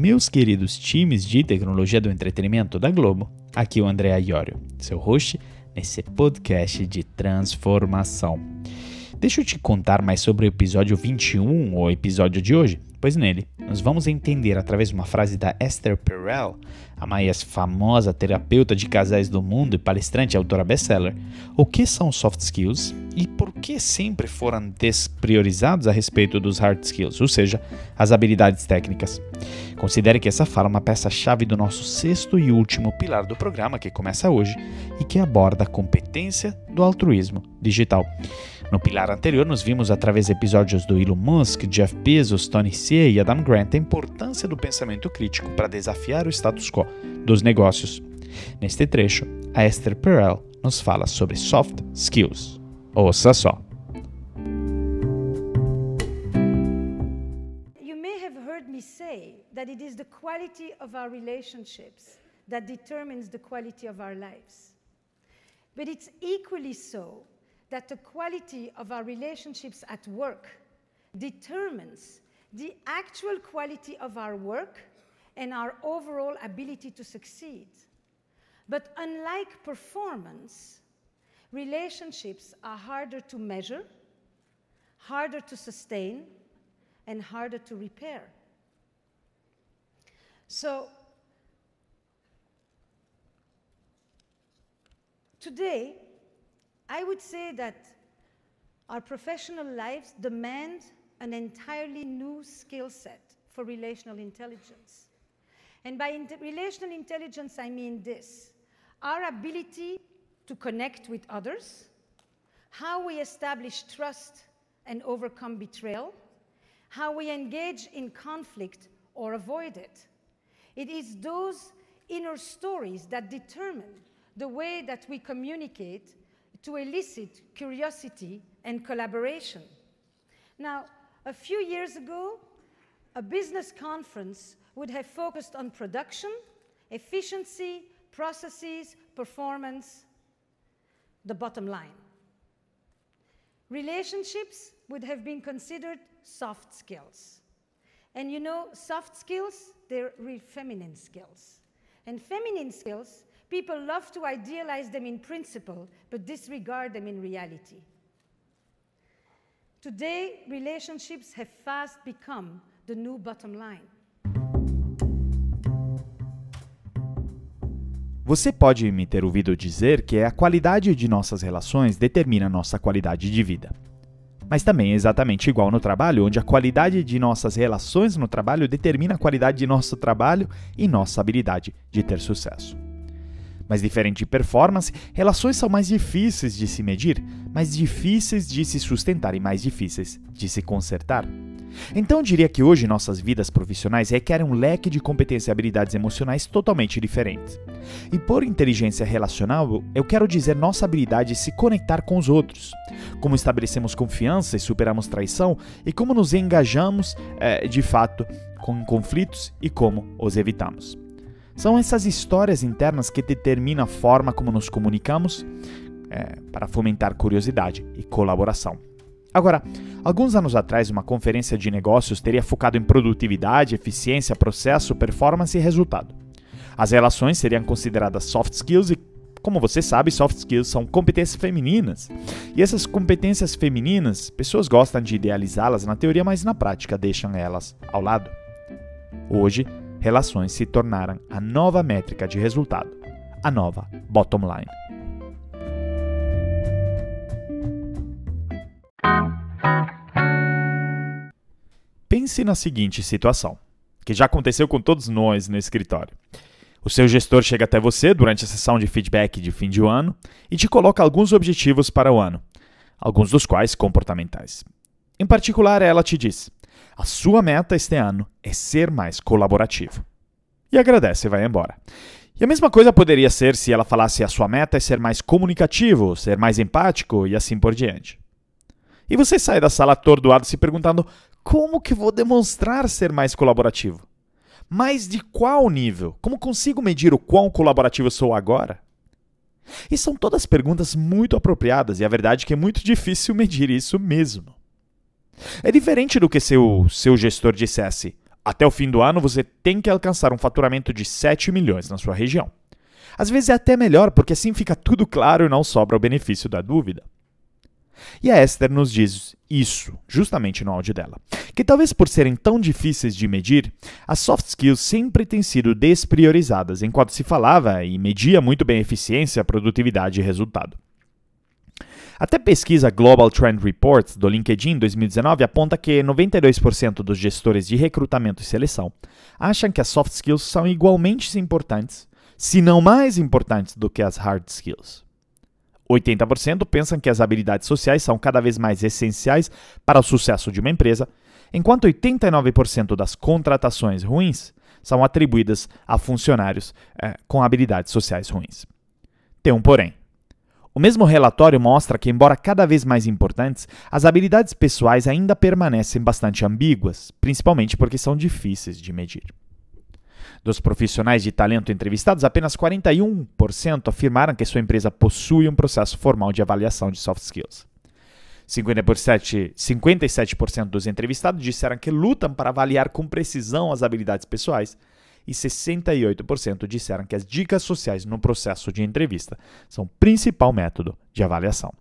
meus queridos times de tecnologia do entretenimento da Globo, aqui o André Iorio, seu host nesse podcast de transformação. Deixa eu te contar mais sobre o episódio 21, o episódio de hoje, pois nele nós vamos entender através de uma frase da Esther Perel, a mais famosa terapeuta de casais do mundo e palestrante e autora best-seller, o que são soft skills e por que sempre foram despriorizados a respeito dos hard skills, ou seja, as habilidades técnicas. Considere que essa fala é uma peça-chave do nosso sexto e último pilar do programa que começa hoje e que aborda a competência do altruísmo digital. No pilar anterior, nos vimos através de episódios do Elon Musk, Jeff Bezos, Tony Xie e Adam Grant a importância do pensamento crítico para desafiar o status quo dos negócios. Neste trecho, a Esther Perel nos fala sobre soft skills. Ouça só. You may have heard me say that it is the quality of our relationships that determines the quality of our lives. But it's equally so that the quality of our relationships at work determines the actual quality of our work and our overall ability to succeed. But unlike performance, relationships are harder to measure, harder to sustain, and harder to repair. So, today, I would say that our professional lives demand an entirely new skill set for relational intelligence. And by relational intelligence, I mean this our ability to connect with others, how we establish trust and overcome betrayal, how we engage in conflict or avoid it. It is those inner stories that determine the way that we communicate to elicit curiosity and collaboration. Now, a few years ago, a business conference would have focused on production, efficiency, processes, performance, the bottom line. Relationships would have been considered soft skills. And you know, soft skills, they're real feminine skills. And feminine skills People love to idealize them in principle, but disregard them in reality. Today, relationships have fast become the new bottom line. Você pode me ter ouvido dizer que a qualidade de nossas relações determina nossa qualidade de vida. Mas também é exatamente igual no trabalho, onde a qualidade de nossas relações no trabalho determina a qualidade de nosso trabalho e nossa habilidade de ter sucesso. Mas diferente de performance, relações são mais difíceis de se medir, mais difíceis de se sustentar e mais difíceis de se consertar. Então eu diria que hoje nossas vidas profissionais requerem um leque de competências e habilidades emocionais totalmente diferentes. E por inteligência relacional, eu quero dizer nossa habilidade de se conectar com os outros, como estabelecemos confiança e superamos traição, e como nos engajamos é, de fato com conflitos e como os evitamos. São essas histórias internas que determinam a forma como nos comunicamos é, para fomentar curiosidade e colaboração. Agora, alguns anos atrás, uma conferência de negócios teria focado em produtividade, eficiência, processo, performance e resultado. As relações seriam consideradas soft skills e, como você sabe, soft skills são competências femininas. E essas competências femininas, pessoas gostam de idealizá-las na teoria, mas na prática deixam elas ao lado. Hoje, relações se tornaram a nova métrica de resultado, a nova bottom line. Pense na seguinte situação, que já aconteceu com todos nós no escritório. O seu gestor chega até você durante a sessão de feedback de fim de ano e te coloca alguns objetivos para o ano, alguns dos quais comportamentais. Em particular, ela te diz: a sua meta este ano é ser mais colaborativo. E agradece e vai embora. E a mesma coisa poderia ser se ela falasse a sua meta é ser mais comunicativo, ser mais empático e assim por diante. E você sai da sala atordoado se perguntando como que vou demonstrar ser mais colaborativo? Mas de qual nível? Como consigo medir o quão colaborativo sou agora? E são todas perguntas muito apropriadas, e a verdade é que é muito difícil medir isso mesmo. É diferente do que se o seu gestor dissesse: Até o fim do ano, você tem que alcançar um faturamento de 7 milhões na sua região. Às vezes é até melhor, porque assim fica tudo claro e não sobra o benefício da dúvida. E a Esther nos diz isso, justamente no áudio dela, que talvez por serem tão difíceis de medir, as soft skills sempre têm sido despriorizadas, enquanto se falava e media muito bem eficiência, produtividade e resultado. Até pesquisa Global Trend Reports do LinkedIn 2019 aponta que 92% dos gestores de recrutamento e seleção acham que as soft skills são igualmente importantes, se não mais importantes do que as hard skills. 80% pensam que as habilidades sociais são cada vez mais essenciais para o sucesso de uma empresa, enquanto 89% das contratações ruins são atribuídas a funcionários é, com habilidades sociais ruins. Tem um porém. O mesmo relatório mostra que, embora cada vez mais importantes, as habilidades pessoais ainda permanecem bastante ambíguas, principalmente porque são difíceis de medir. Dos profissionais de talento entrevistados, apenas 41% afirmaram que sua empresa possui um processo formal de avaliação de soft skills. 57%, 57% dos entrevistados disseram que lutam para avaliar com precisão as habilidades pessoais, e 68% disseram que as dicas sociais no processo de entrevista são o principal método de avaliação.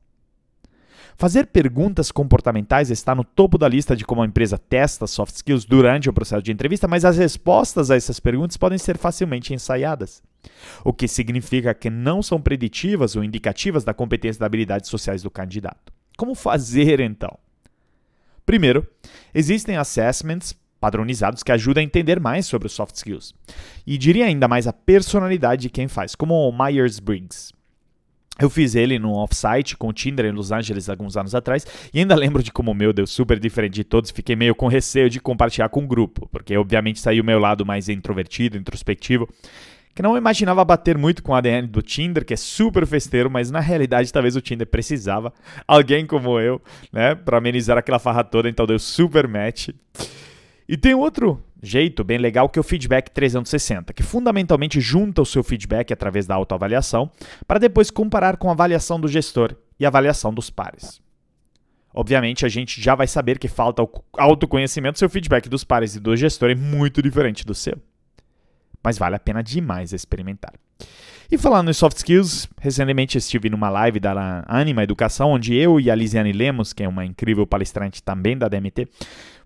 Fazer perguntas comportamentais está no topo da lista de como a empresa testa soft skills durante o processo de entrevista, mas as respostas a essas perguntas podem ser facilmente ensaiadas, o que significa que não são preditivas ou indicativas da competência e habilidades sociais do candidato. Como fazer então? Primeiro, existem assessments padronizados que ajudam a entender mais sobre os soft skills. E diria ainda mais a personalidade de quem faz, como o Myers-Briggs. Eu fiz ele no offsite com o Tinder em Los Angeles alguns anos atrás e ainda lembro de como o meu deu super diferente de todos. Fiquei meio com receio de compartilhar com o grupo, porque obviamente saiu o meu lado mais introvertido, introspectivo, que não imaginava bater muito com o ADN do Tinder, que é super festeiro, mas na realidade talvez o Tinder precisava alguém como eu, né, para amenizar aquela farra toda, então deu super match. E tem outro jeito bem legal que é o feedback 360, que fundamentalmente junta o seu feedback através da autoavaliação para depois comparar com a avaliação do gestor e a avaliação dos pares. Obviamente, a gente já vai saber que falta o autoconhecimento, seu feedback dos pares e do gestor é muito diferente do seu. Mas vale a pena demais experimentar. E falando em soft skills, recentemente estive numa live da Anima Educação, onde eu e a Lisiane Lemos, que é uma incrível palestrante também da DMT,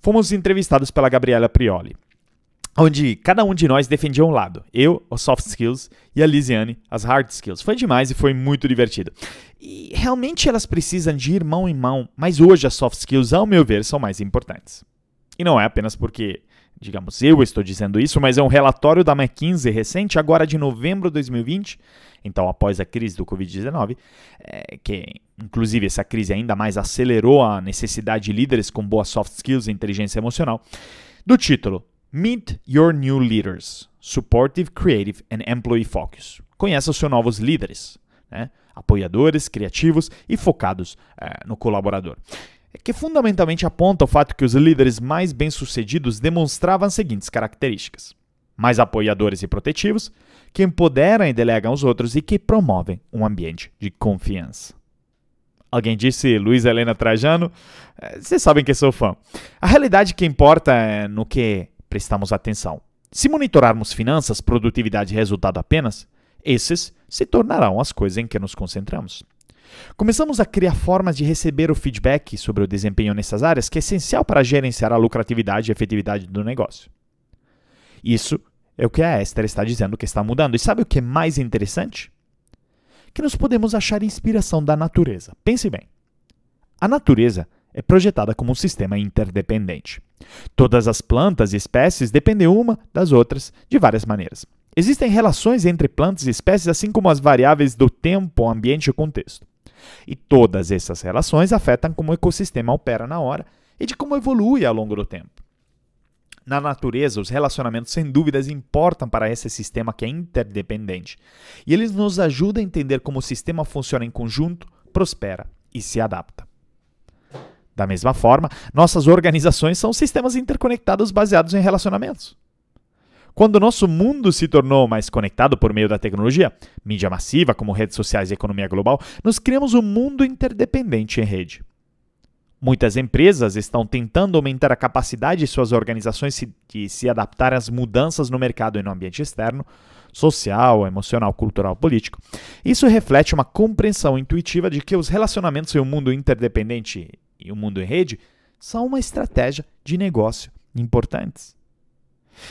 fomos entrevistados pela Gabriela Prioli. Onde cada um de nós defendia um lado. Eu, os soft skills, e a Lisiane, as hard skills. Foi demais e foi muito divertido. E realmente elas precisam de ir mão em mão, mas hoje as soft skills, ao meu ver, são mais importantes. E não é apenas porque digamos, eu estou dizendo isso, mas é um relatório da McKinsey recente, agora de novembro de 2020, então após a crise do Covid-19, é, que inclusive essa crise ainda mais acelerou a necessidade de líderes com boas soft skills e inteligência emocional, do título Meet Your New Leaders, Supportive, Creative and Employee Focus. Conheça os seus novos líderes, né? apoiadores, criativos e focados é, no colaborador é que fundamentalmente aponta o fato que os líderes mais bem-sucedidos demonstravam as seguintes características: mais apoiadores e protetivos, que empoderam e delegam os outros e que promovem um ambiente de confiança. Alguém disse Luiz Helena Trajano? É, vocês sabem que sou fã. A realidade que importa é no que prestamos atenção. Se monitorarmos finanças, produtividade e resultado apenas, esses se tornarão as coisas em que nos concentramos. Começamos a criar formas de receber o feedback sobre o desempenho nessas áreas, que é essencial para gerenciar a lucratividade e efetividade do negócio. Isso é o que a Esther está dizendo que está mudando. E sabe o que é mais interessante? Que nós podemos achar inspiração da natureza. Pense bem. A natureza é projetada como um sistema interdependente. Todas as plantas e espécies dependem uma das outras de várias maneiras. Existem relações entre plantas e espécies, assim como as variáveis do tempo, ambiente e contexto. E todas essas relações afetam como o ecossistema opera na hora e de como evolui ao longo do tempo. Na natureza, os relacionamentos sem dúvidas importam para esse sistema que é interdependente, e eles nos ajudam a entender como o sistema funciona em conjunto, prospera e se adapta. Da mesma forma, nossas organizações são sistemas interconectados baseados em relacionamentos. Quando nosso mundo se tornou mais conectado por meio da tecnologia, mídia massiva como redes sociais e economia global, nós criamos um mundo interdependente em rede. Muitas empresas estão tentando aumentar a capacidade de suas organizações de se adaptar às mudanças no mercado e no ambiente externo, social, emocional, cultural, político. Isso reflete uma compreensão intuitiva de que os relacionamentos em um mundo interdependente e o um mundo em rede são uma estratégia de negócio importantes.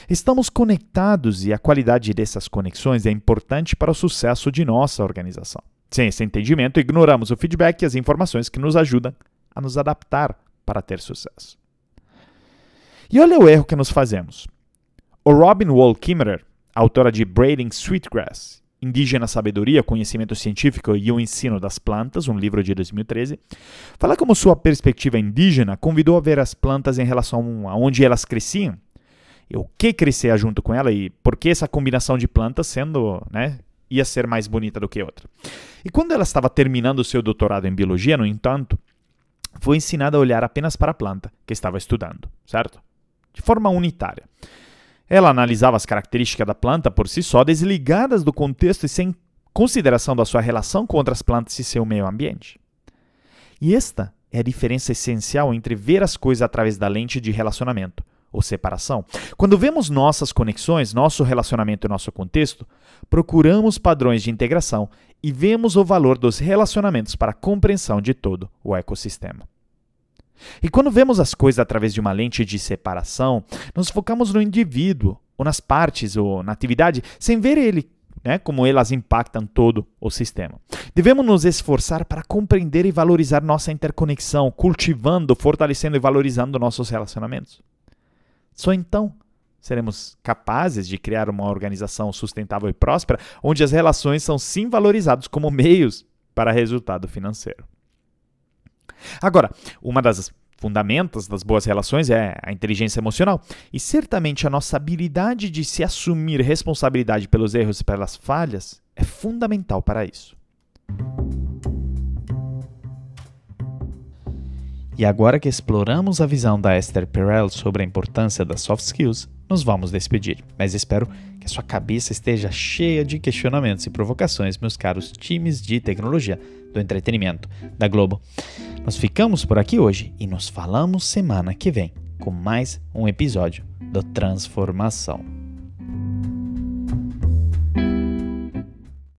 Estamos conectados e a qualidade dessas conexões é importante para o sucesso de nossa organização. Sem esse entendimento, ignoramos o feedback e as informações que nos ajudam a nos adaptar para ter sucesso. E olha o erro que nos fazemos. O Robin Wall Kimmerer, autora de Braiding Sweetgrass, Indígena Sabedoria, Conhecimento Científico e o Ensino das Plantas, um livro de 2013, fala como sua perspectiva indígena convidou a ver as plantas em relação a onde elas cresciam, o que crescia junto com ela e por que essa combinação de plantas sendo, né, ia ser mais bonita do que outra. E quando ela estava terminando o seu doutorado em biologia, no entanto, foi ensinada a olhar apenas para a planta que estava estudando, certo? De forma unitária. Ela analisava as características da planta por si só, desligadas do contexto e sem consideração da sua relação com outras plantas e seu meio ambiente. E esta é a diferença essencial entre ver as coisas através da lente de relacionamento ou separação. Quando vemos nossas conexões, nosso relacionamento e nosso contexto, procuramos padrões de integração e vemos o valor dos relacionamentos para a compreensão de todo o ecossistema. E quando vemos as coisas através de uma lente de separação, nos focamos no indivíduo, ou nas partes, ou na atividade, sem ver ele, né, como elas impactam todo o sistema. Devemos nos esforçar para compreender e valorizar nossa interconexão, cultivando, fortalecendo e valorizando nossos relacionamentos. Só então seremos capazes de criar uma organização sustentável e próspera, onde as relações são sim valorizadas como meios para resultado financeiro. Agora, uma das fundamentos das boas relações é a inteligência emocional, e certamente a nossa habilidade de se assumir responsabilidade pelos erros e pelas falhas é fundamental para isso. E agora que exploramos a visão da Esther Perel sobre a importância das soft skills, nos vamos despedir. Mas espero que a sua cabeça esteja cheia de questionamentos e provocações, meus caros times de tecnologia do entretenimento da Globo. Nós ficamos por aqui hoje e nos falamos semana que vem com mais um episódio do Transformação.